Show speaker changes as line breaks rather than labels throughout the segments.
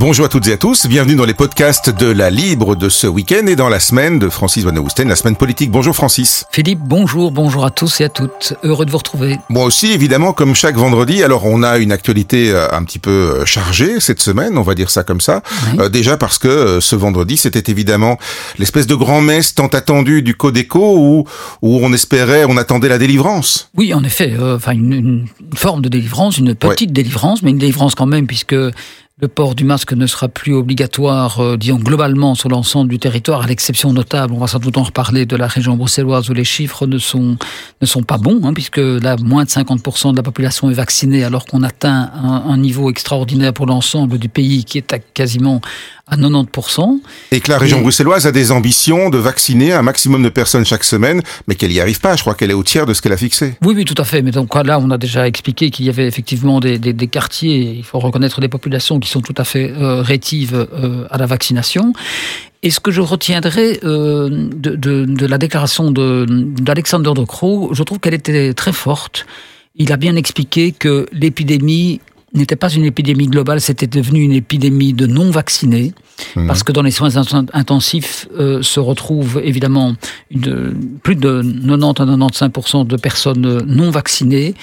Bonjour à toutes et à tous, bienvenue dans les podcasts de la Libre de ce week-end et dans la semaine de Francis Van la semaine politique. Bonjour Francis.
Philippe, bonjour, bonjour à tous et à toutes. Heureux de vous retrouver.
Moi aussi, évidemment, comme chaque vendredi. Alors, on a une actualité euh, un petit peu euh, chargée cette semaine, on va dire ça comme ça. Euh, déjà parce que ce vendredi, c'était évidemment l'espèce de grand-messe tant attendue du Codeco où, où on espérait, on attendait la délivrance.
Oui, en effet, enfin une, forme de délivrance, une petite délivrance, mais une délivrance quand même puisque le port du masque ne sera plus obligatoire, euh, disons globalement, sur l'ensemble du territoire, à l'exception notable, on va sans doute en reparler, de la région bruxelloise où les chiffres ne sont, ne sont pas bons, hein, puisque là, moins de 50% de la population est vaccinée, alors qu'on atteint un, un, niveau extraordinaire pour l'ensemble du pays qui est à quasiment à 90%.
Et que la région bruxelloise a des ambitions de vacciner un maximum de personnes chaque semaine, mais qu'elle n'y arrive pas. Je crois qu'elle est au tiers de ce qu'elle a fixé.
Oui, oui, tout à fait. Mais donc là, on a déjà expliqué qu'il y avait effectivement des, des, des, quartiers, il faut reconnaître des populations qui sont tout à fait euh, rétives euh, à la vaccination. Et ce que je retiendrai euh, de, de, de, la déclaration d'Alexander de, de Croo, je trouve qu'elle était très forte. Il a bien expliqué que l'épidémie n'était pas une épidémie globale, c'était devenu une épidémie de non-vaccinés, mhm. parce que dans les soins intensifs euh, se retrouvent évidemment une, plus de 90 à 95% de personnes non vaccinées.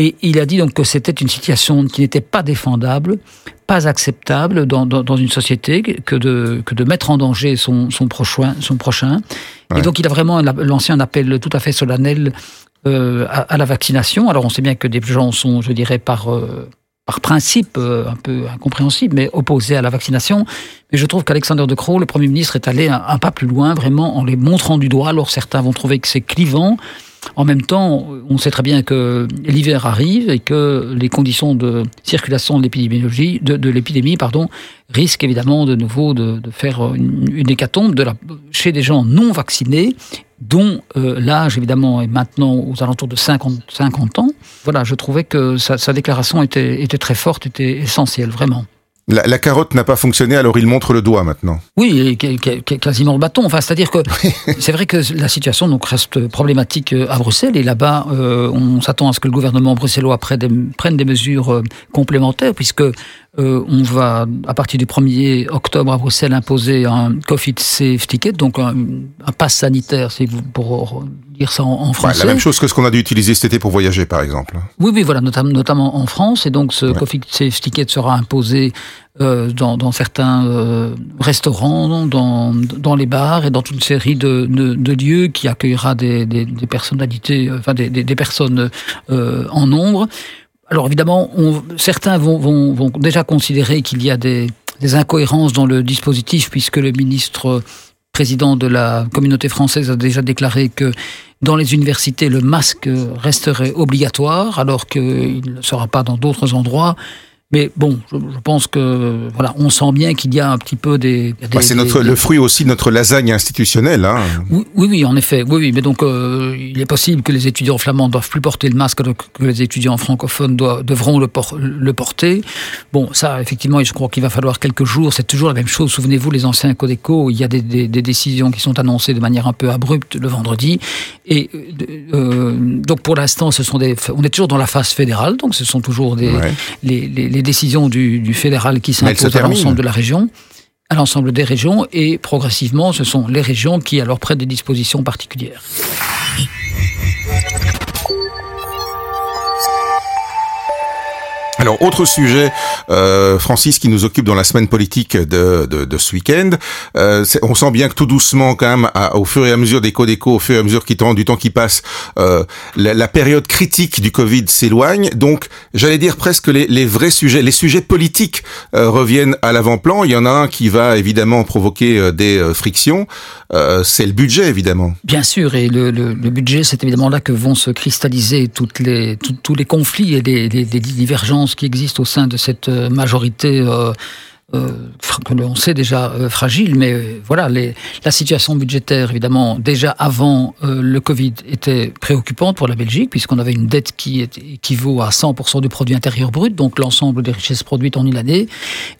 Et il a dit donc que c'était une situation qui n'était pas défendable, pas acceptable dans, dans, dans, une société, que de, que de mettre en danger son, son prochain. Son prochain. Et donc il a vraiment lancé un appel tout à fait solennel euh, à, à, la vaccination. Alors on sait bien que des gens sont, je dirais, par, euh, par principe euh, un peu incompréhensible, mais opposé à la vaccination. Mais je trouve qu'Alexander De Croo, le Premier ministre, est allé un, pas plus loin, vraiment en les montrant du doigt. Alors certains vont trouver que c'est clivant. En même temps, on sait très bien que l'hiver arrive et que les conditions de circulation de de, de l'épidémie, pardon, risquent évidemment de nouveau de, de faire une, hécatombe de chez des gens non vaccinés dont euh, l'âge évidemment est maintenant aux alentours de 50, 50 ans. Voilà, je trouvais que sa, sa déclaration était, était, très forte, était essentielle, vraiment.
La, la carotte n'a pas fonctionné, alors il montre le doigt maintenant.
Oui, quasiment le bâton. Enfin, c'est-à-dire que c'est vrai que la situation donc reste problématique euh, à Bruxelles et là-bas, euh, on s'attend à ce que le gouvernement bruxellois prenne des mesures euh, complémentaires, puisque euh, on va, à partir du 1er octobre à Bruxelles, imposer un Covid Safe Ticket, donc un, un pass sanitaire, c'est pour dire ça en, français.
Ouais, la même chose que ce qu'on a dû utiliser cet été pour voyager, par exemple.
Oui, oui, voilà, notamment, notamment en France. Et donc, ce ouais. Covid Safe Ticket sera imposé euh, dans, dans, certains euh, restaurants, dans, dans les bars et dans toute une série de, de, de lieux qui accueillera des, des, des personnalités, enfin des, des, des personnes euh, en nombre. Alors évidemment, certains vont, déjà considérer qu'il y a des, des, incohérences dans le dispositif, puisque le ministre président de la communauté française a déjà déclaré que dans les universités, le masque resterait obligatoire, alors qu'il ne sera pas dans d'autres endroits. Mais bon, je, je, pense que voilà, on sent bien qu'il y a un petit peu des. des
bah, c'est notre
des,
le fruit aussi de notre lasagne institutionnelle. Hein.
Oui, oui, en effet, oui, oui. Mais donc, euh, il est possible que les étudiants flamands doivent plus porter le masque, que les étudiants francophones doivent, devront le, por le, porter. Bon, ça, effectivement, je crois qu'il va falloir quelques jours. C'est toujours la même chose. Souvenez-vous, les anciens Codeco, il y a des, des, des, décisions qui sont annoncées de manière un peu abrupte le vendredi. Et euh, donc, pour l'instant, ce sont des. On est toujours dans la phase fédérale, donc ce sont toujours des ouais. les, les les décisions du, du fédéral qui s'imposent à l'ensemble de la région à l'ensemble des régions et progressivement ce sont les régions qui alors prennent des dispositions particulières.
Alors, autre sujet, euh, Francis, qui nous occupe dans la semaine politique de, de, de ce week-end. Euh, on sent bien que tout doucement, quand même, à, au fur et à mesure des co-déco, au fur et à mesure qui du temps qui passe, euh, la, la, période critique du Covid s'éloigne. Donc, j'allais dire presque les, les, vrais sujets, les sujets politiques euh, reviennent à l'avant-plan. Il y en a un qui va évidemment provoquer euh, des euh, frictions. c'est le budget, évidemment.
Bien sûr, et le, le, le budget, c'est évidemment là que vont se cristalliser toutes les, tous les conflits et les, les, les divergences qui existe au sein de cette euh, majorité euh, que sait déjà euh, fragile, mais euh, voilà, les, la situation budgétaire, évidemment, déjà avant euh, le Covid, était préoccupante pour la Belgique, puisqu'on avait une dette qui équivaut à 100% du produit intérieur brut, donc l'ensemble des richesses produites en une année.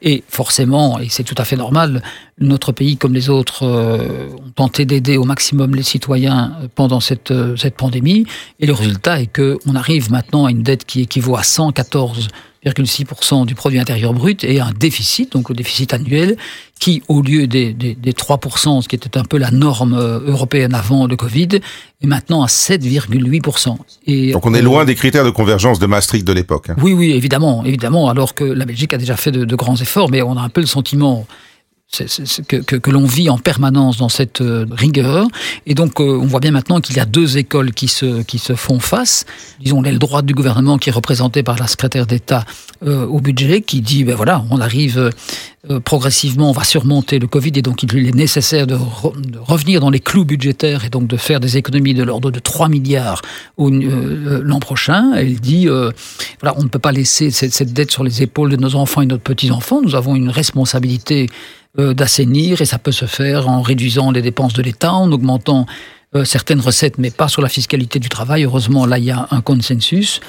Et forcément, et c'est tout à fait normal, notre pays, comme les autres, euh, ont tenté d'aider au maximum les citoyens pendant cette, cette pandémie. Et le résultat est qu'on arrive maintenant à une dette qui équivaut à 114 2,6% du produit intérieur brut et un déficit, donc le déficit annuel, qui, au lieu des, des, des 3%, ce qui était un peu la norme euh, européenne avant le Covid, est maintenant à 7,8%.
Et donc on est loin des critères de convergence de Maastricht de l'époque. Hein.
Oui, oui, évidemment, évidemment, alors que la Belgique a déjà fait de, de grands efforts, mais on a un peu le sentiment que, que, que l'on vit en permanence dans cette euh, rigueur. Et donc, euh, on voit bien maintenant qu'il y a deux écoles qui se, qui se font face. Disons, l'aile droite du gouvernement qui est représentée par la secrétaire d'État euh, au budget, qui dit, ben voilà, on arrive progressivement, on va surmonter le Covid, et donc il est nécessaire de, de, revenir dans les clous budgétaires et donc de faire des économies de l'ordre de 3 milliards l'an prochain. Elle dit, voilà, on ne peut pas laisser cette, cette dette sur les épaules de nos enfants et de nos petits-enfants. Nous avons une responsabilité euh, d'assainir et ça peut se faire en réduisant les dépenses de l'État, en augmentant euh, certaines recettes, mais pas sur la fiscalité du travail. Heureusement, là, il y a un consensus.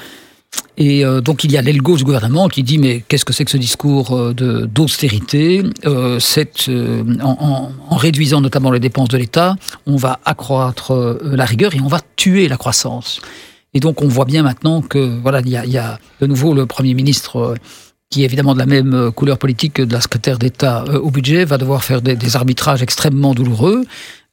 Et euh, donc il y a gauche du gouvernement qui dit mais qu'est-ce que c'est que ce discours d'austérité? En, réduisant notamment les dépenses de l'État, on va accroître la rigueur et on va tuer la croissance. Et donc on voit bien maintenant que voilà il y a de nouveau le Premier ministre qui est évidemment de la même euh, couleur politique que de la secrétaire d'État euh, au budget, va devoir faire des, arbitrages extrêmement douloureux.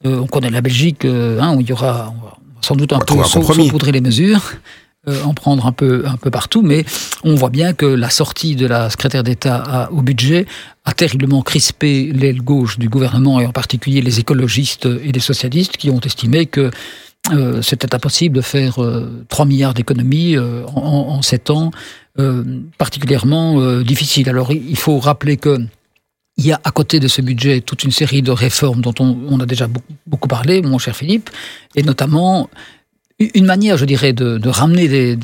Euh, on connaît la Belgique, hein, où il y aura sans doute un peu saupoudrer les mesures, en prendre un peu, un peu partout, mais on voit bien que la sortie de la secrétaire d'État au budget a terriblement crispé l'aile gauche du gouvernement, et en particulier les écologistes et les socialistes, qui ont estimé que c'était impossible de faire 3 milliards d'économies en, en 7 ans euh, particulièrement euh, difficile. Alors il faut rappeler que il y a à côté de ce budget toute une série de réformes dont on, a déjà beaucoup, parlé, mon cher Philippe, et notamment une manière, je dirais, de, de ramener des,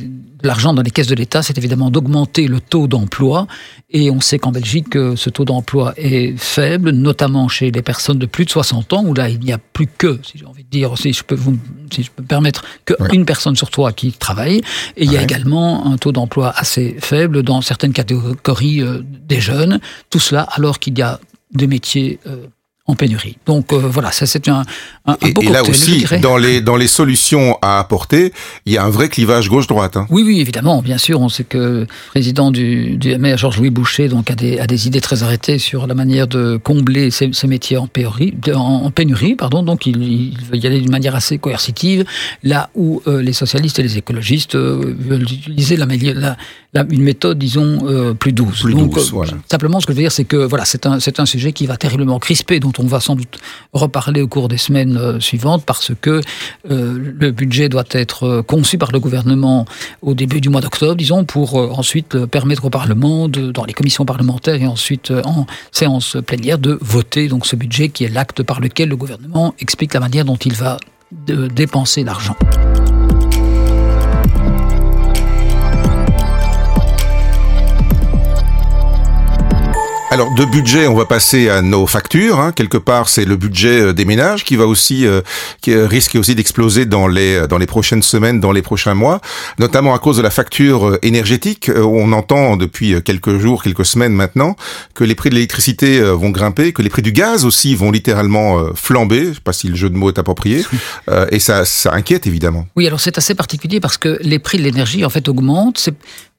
de l'argent dans les caisses de l'État, c'est évidemment d'augmenter le taux d'emploi. Et on sait qu'en Belgique, euh, ce taux d'emploi est faible, notamment chez les personnes de plus de 60 ans, où là, il n'y a plus que, si j'ai envie de dire, si je peux vous, si je peux me permettre, qu'une personne sur trois qui travaille. Et il y a également un taux d'emploi assez faible dans certaines catégories euh, des jeunes. Tout cela alors qu'il y a des métiers euh, en pénurie. Donc euh, voilà, ça c'est un, un,
et,
beau
et là aussi, dans les dans les solutions à apporter, il y a un vrai clivage gauche-droite. Hein.
Oui, oui, évidemment, bien sûr. On sait que le président du, du MR, Georges-Louis Boucher, donc a des, a des idées très arrêtées sur la manière de combler ces, ces métiers en pénurie, en, en, pénurie, pardon. Donc il, il veut y aller d'une manière assez coercitive, là où euh, les socialistes et les écologistes euh, veulent utiliser la, la, la, une méthode, disons, plus douce.
Plus
donc,
douce, voilà.
simplement, ce que je veux dire, c'est que voilà, c'est un c'est un sujet qui va terriblement crisper. Donc on va sans doute reparler au cours des semaines euh, suivantes parce que euh, le budget doit être euh, conçu par le gouvernement au début du mois d'octobre, disons, pour ensuite permettre au Parlement, dans les commissions parlementaires et ensuite en séance plénière, de voter donc ce budget qui est l'acte par lequel le gouvernement explique la manière dont il va dépenser l'argent.
Alors de budget, on va passer à nos factures. Hein. Quelque part, c'est le budget euh, des ménages qui va aussi, euh, qui risque aussi d'exploser dans les dans les prochaines semaines, dans les prochains mois, notamment à cause de la facture euh, énergétique. On entend depuis quelques jours, quelques semaines maintenant, que les prix de l'électricité vont grimper, que les prix du gaz aussi vont littéralement flamber. Je sais pas si le jeu de mots est approprié, et ça, ça inquiète évidemment.
Oui, alors c'est assez particulier parce que les prix de l'énergie en fait augmentent.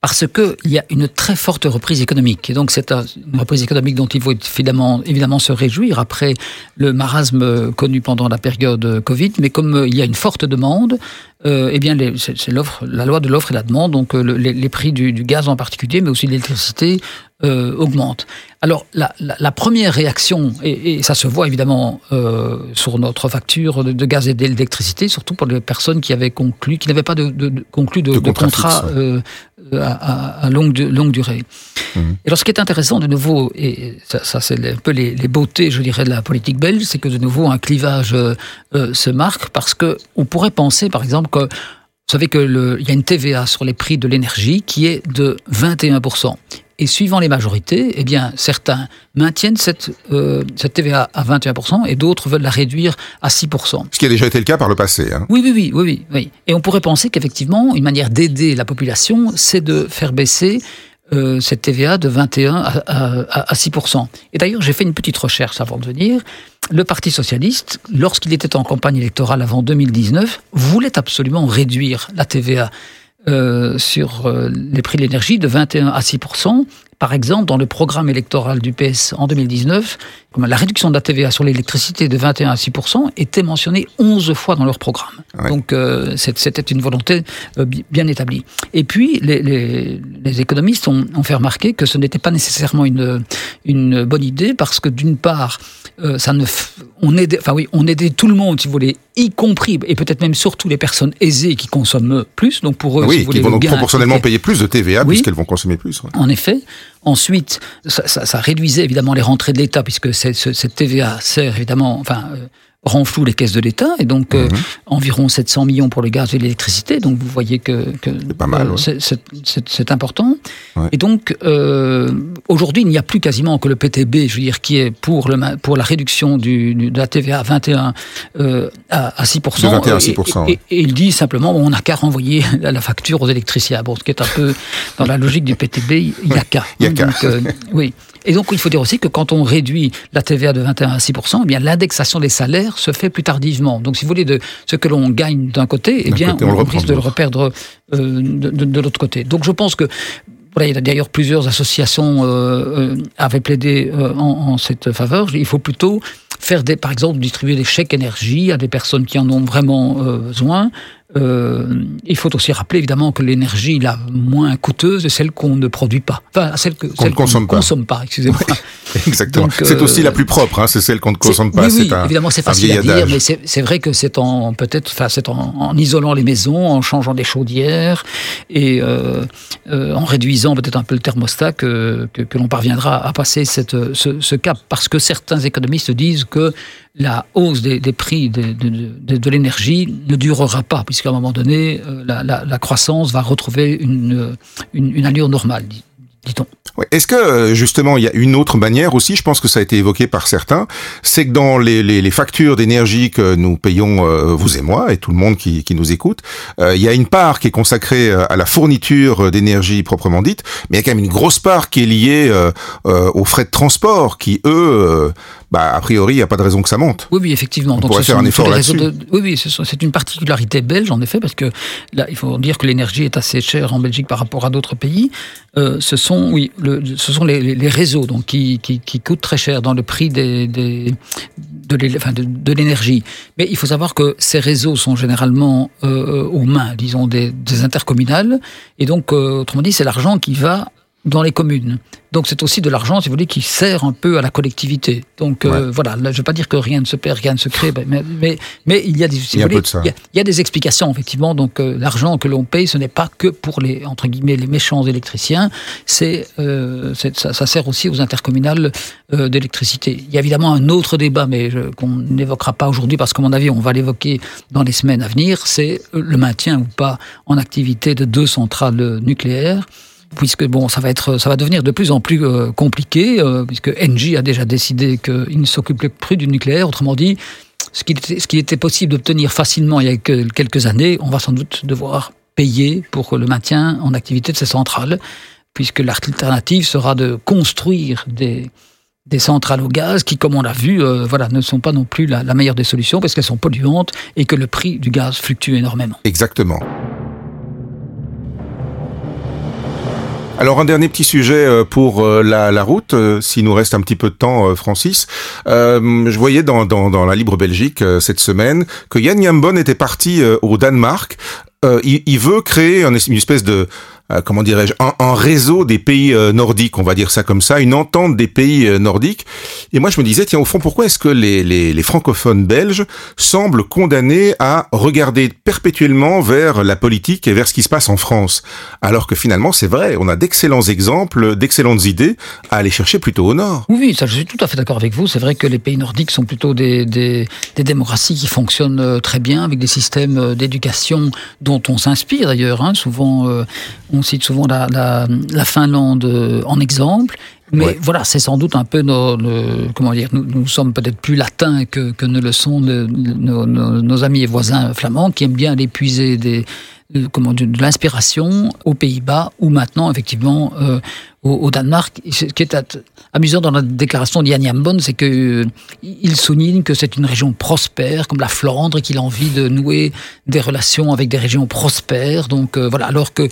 Parce qu'il y a une très forte reprise économique. Et donc c'est une reprise économique dont il faut évidemment, se réjouir après le marasme connu pendant la période Covid. Mais comme il y a une forte demande, euh, eh bien c'est la loi de l'offre et la demande. Donc le, les, prix du, gaz en particulier, mais aussi de l'électricité, euh, augmentent. Alors la, la, la, première réaction, et, et, ça se voit évidemment euh, sur notre facture de, de gaz et d'électricité, surtout pour les personnes qui avaient conclu, qui n'avaient pas de, de, de, conclu de, contrat, euh, à, à, longue, longue durée. Mmh. Et alors ce qui est intéressant de nouveau, et ça, ça c'est un peu les, les, beautés, je dirais, de la politique belge, c'est que de nouveau un clivage se marque parce que on pourrait penser, par exemple, que vous savez qu'il y a une TVA sur les prix de l'énergie qui est de 21%. Et suivant les majorités, eh bien, certains maintiennent cette, euh, cette TVA à 21% et d'autres veulent la réduire à 6%.
Ce qui a déjà été le cas par le passé. Hein.
Oui, oui, oui, oui, oui, oui. Et on pourrait penser qu'effectivement, une manière d'aider la population, c'est de faire baisser euh, cette TVA de 21 à, à, à 6%. Et d'ailleurs, j'ai fait une petite recherche avant de venir. Le Parti socialiste, lorsqu'il était en campagne électorale avant 2019, voulait absolument réduire la TVA sur les prix de l'énergie de 21 à 6 par exemple, dans le programme électoral du PS en 2019, la réduction de la TVA sur l'électricité de 21 à 6 était mentionnée 11 fois dans leur programme. Donc euh, c'était une volonté euh, bien établie. Et puis les, économistes ont, fait remarquer que ce n'était pas nécessairement une, une bonne idée parce que d'une part, euh, ça ne, on aidait, enfin oui, on aidait tout le monde, si vous voulez, y compris et peut-être même surtout les personnes aisées qui consomment plus. Donc pour eux,
oui, si vous qui vont donc proportionnellement payer plus de TVA puisqu'elles vont consommer plus.
En effet. Ensuite, ça, ça, réduisait évidemment les rentrées de l'État puisque cette TVA sert évidemment, enfin, euh, renfloue les caisses de l'État et donc euh, mhm. environ 700 millions pour le gaz et l'électricité. Donc vous voyez que, que
euh,
c'est important. Et donc euh, aujourd'hui il n'y a plus quasiment que le PTB, je veux dire, qui est pour le pour la réduction du, de la TVA à 21 à, à 6
de 21 à 6
et, il dit simplement on n'a qu'à renvoyer la, facture aux électriciens. Bon, ce qui est un peu dans la logique du PTB, il n'y a qu'à.
Il y a qu'à.
oui. Et donc, il faut dire aussi que quand on réduit la TVA de 21 à 6 eh bien, l'indexation des salaires se fait plus tardivement. Donc, si vous voulez, de ce que l'on gagne d'un côté, eh bien, on, risque de le reperdre euh, de, l'autre côté. Donc, je pense que voilà, il y a d'ailleurs plusieurs associations euh, euh avaient plaidé euh, en, en, cette faveur. Il faut plutôt faire des, par exemple, distribuer des chèques énergie à des personnes qui en ont vraiment besoin, euh, il faut aussi rappeler évidemment que l'énergie la moins coûteuse est celle qu'on ne produit pas, enfin celle que
qu'on ne consomme, pas.
consomme pas. Excusez-moi.
exactement. c'est aussi la plus propre, hein, c'est celle qu'on ne consomme pas.
Oui, oui évidemment c'est facile à dire, mais c'est vrai que c'est en peut-être, enfin c'est en, isolant les maisons, en changeant des chaudières et euh, euh, en réduisant peut-être un peu le thermostat que, que, l'on parviendra à passer cette, ce, ce cap, parce que certains économistes disent que la hausse des, prix de, de, l'énergie ne durera pas, puisqu'à un moment donné, euh, la, croissance va retrouver une, une allure normale,
Est-ce que euh, justement il y a une autre manière aussi, je pense que ça a été évoqué par certains, c'est que dans les, factures d'énergie que nous payons, euh, vous et moi, et tout le monde qui, qui nous écoute, euh, il y a une part qui est consacrée à la fourniture d'énergie proprement dite, mais il y a quand même une grosse part qui est liée aux frais de transport, qui eux, bah, a priori, il n'y a pas de raison que ça monte.
Oui, oui, effectivement.
On Donc, pourrait faire un effort là-dessus.
Oui, oui, c'est une particularité belge, en effet, parce que là, il faut dire que l'énergie est assez chère en Belgique par rapport à d'autres pays. ce sont, oui, ce sont les, réseaux donc, qui, coûtent très cher dans le prix des, de l'énergie. Mais il faut savoir que ces réseaux sont généralement euh, aux mains, disons, des, intercommunales. Et donc, euh, autrement dit, c'est l'argent qui va dans les communes. Donc c'est aussi de l'argent, si vous voulez, qui sert un peu à la collectivité. Donc euh, voilà, je ne veux pas dire que rien ne se perd, rien ne se crée, mais, mais, mais il y a des,
il, y a
il, y a, des explications, effectivement. Donc euh, l'argent que l'on paye, ce n'est pas que pour les, entre guillemets, les méchants électriciens, c'est, euh, ça, ça, sert aussi aux intercommunales euh, d'électricité. Il y a évidemment un autre débat, mais qu'on n'évoquera pas aujourd'hui, parce qu'à mon avis, on va l'évoquer dans les semaines à venir, c'est le maintien ou pas en activité de deux centrales nucléaires puisque bon, ça va être, ça va devenir de plus en plus euh, compliqué, euh, puisque Engie a déjà décidé qu'il ne s'occupait plus du nucléaire. Autrement dit, ce qui était, possible d'obtenir facilement il y a quelques années, on va sans doute devoir payer pour le maintien en activité de ces centrales, puisque l'alternative sera de construire des, des centrales au gaz qui, comme on l'a vu, euh, voilà, ne sont pas non plus la, la meilleure des solutions parce qu'elles sont polluantes et que le prix du gaz fluctue énormément.
Exactement. Alors un dernier petit sujet euh, pour euh, la, la route, euh, s'il nous reste un petit peu de temps, Francis. je voyais dans, dans, dans, la Libre Belgique cette semaine que Yann Yambon était parti au Danemark. Il, il, veut créer une espèce de euh, comment dirais-je, un, réseau des pays euh, nordiques, on va dire ça comme ça, une entente des pays euh, nordiques. Et moi, je me disais, tiens, au fond, pourquoi est-ce que les, francophones belges semblent condamnés à regarder perpétuellement vers la politique et vers ce qui se passe en France? Alors que finalement, c'est vrai, on a d'excellents exemples, d'excellentes idées à aller chercher plutôt au nord.
Oui, ça, je suis tout à fait d'accord avec vous. C'est vrai que les pays nordiques sont plutôt des démocraties qui fonctionnent très bien, avec des systèmes d'éducation dont on s'inspire d'ailleurs. Hein. Souvent, on cite souvent la, la, Finlande euh, en exemple. Mais voilà, c'est sans doute un peu nos, comment dire, nous, sommes peut-être plus latins que, que, ne le sont nos, amis et voisins flamands qui aiment bien aller puiser des, comment, de, l'inspiration aux Pays-Bas où maintenant effectivement euh, au, Danemark. Ce qui est amusant dans la déclaration d'Yann Yambon, c'est qu'il il souligne que c'est une région prospère, comme la Flandre, et qu'il a envie de nouer des relations avec des régions prospères. Donc voilà, alors que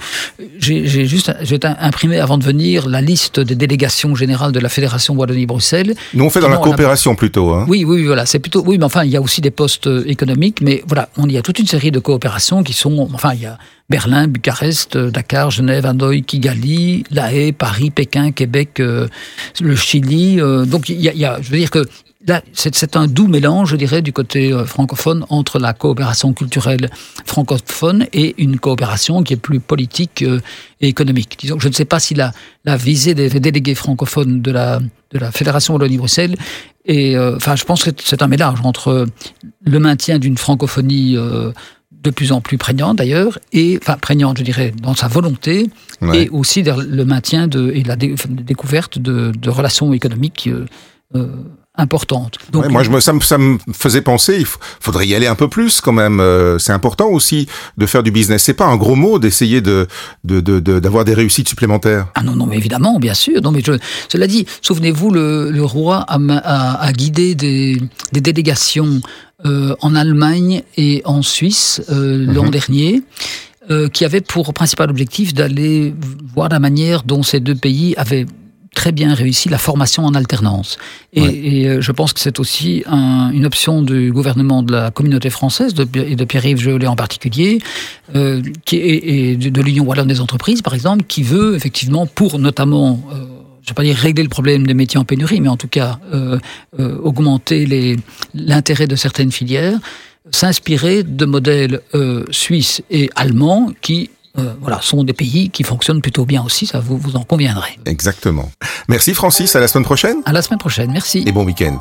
j'ai juste j'ai imprimé avant de venir la liste des délégations générales de la Fédération Wallonie-Bruxelles.
Nous on fait dans la coopération plutôt. Hein.
Oui, oui, voilà, c'est plutôt oui, mais enfin il y a aussi des postes économiques, mais voilà, on y a toute une série de coopérations qui sont, enfin il y a Berlin, Bucarest, euh, Dakar, Genève, Hanoï, Kigali, La Haye, Paris, Pékin, Québec, euh, le Chili. Euh, donc il y, a, je veux dire que c'est un doux mélange, je dirais, du côté francophone entre la coopération culturelle francophone et une coopération qui est plus politique et économique. Disons, je ne sais pas si la, la visée des délégués francophones de la, de la Fédération Wallonie-Bruxelles et enfin, je pense que c'est un mélange entre le maintien d'une francophonie de plus en plus prégnante d'ailleurs, et enfin prégnante, je dirais, dans sa volonté, et aussi le maintien de, et la découverte de, relations économiques euh, euh, importantes.
Donc, moi, je me, ça, me, ça me faisait penser, il faudrait y aller un peu plus quand même. Euh, c'est important aussi de faire du business. C'est pas un gros mot d'essayer de d'avoir de, des réussites supplémentaires.
Ah non, non, mais évidemment, bien sûr. Non, mais je, cela dit, souvenez-vous, le, le roi a, a, a guidé des, des délégations euh, en Allemagne et en Suisse euh, l'an mhm. dernier, euh, qui avait pour principal objectif d'aller voir la manière dont ces deux pays avaient très bien réussi la formation en alternance. Et, je pense que c'est aussi une option du gouvernement de la communauté française, de, et de Pierre-Yves Jolet en particulier, qui est, et de l'Union Wallonne des entreprises, par exemple, qui veut effectivement, pour notamment je ne vais pas dire régler le problème des métiers en pénurie, mais en tout cas euh, euh, augmenter l'intérêt de certaines filières, s'inspirer de modèles euh, suisses et allemands qui voilà, sont des pays qui fonctionnent plutôt bien aussi, ça vous, vous en conviendrez.
Exactement. Merci Francis, à la semaine prochaine.
À la semaine prochaine, merci.
Et bon week-end.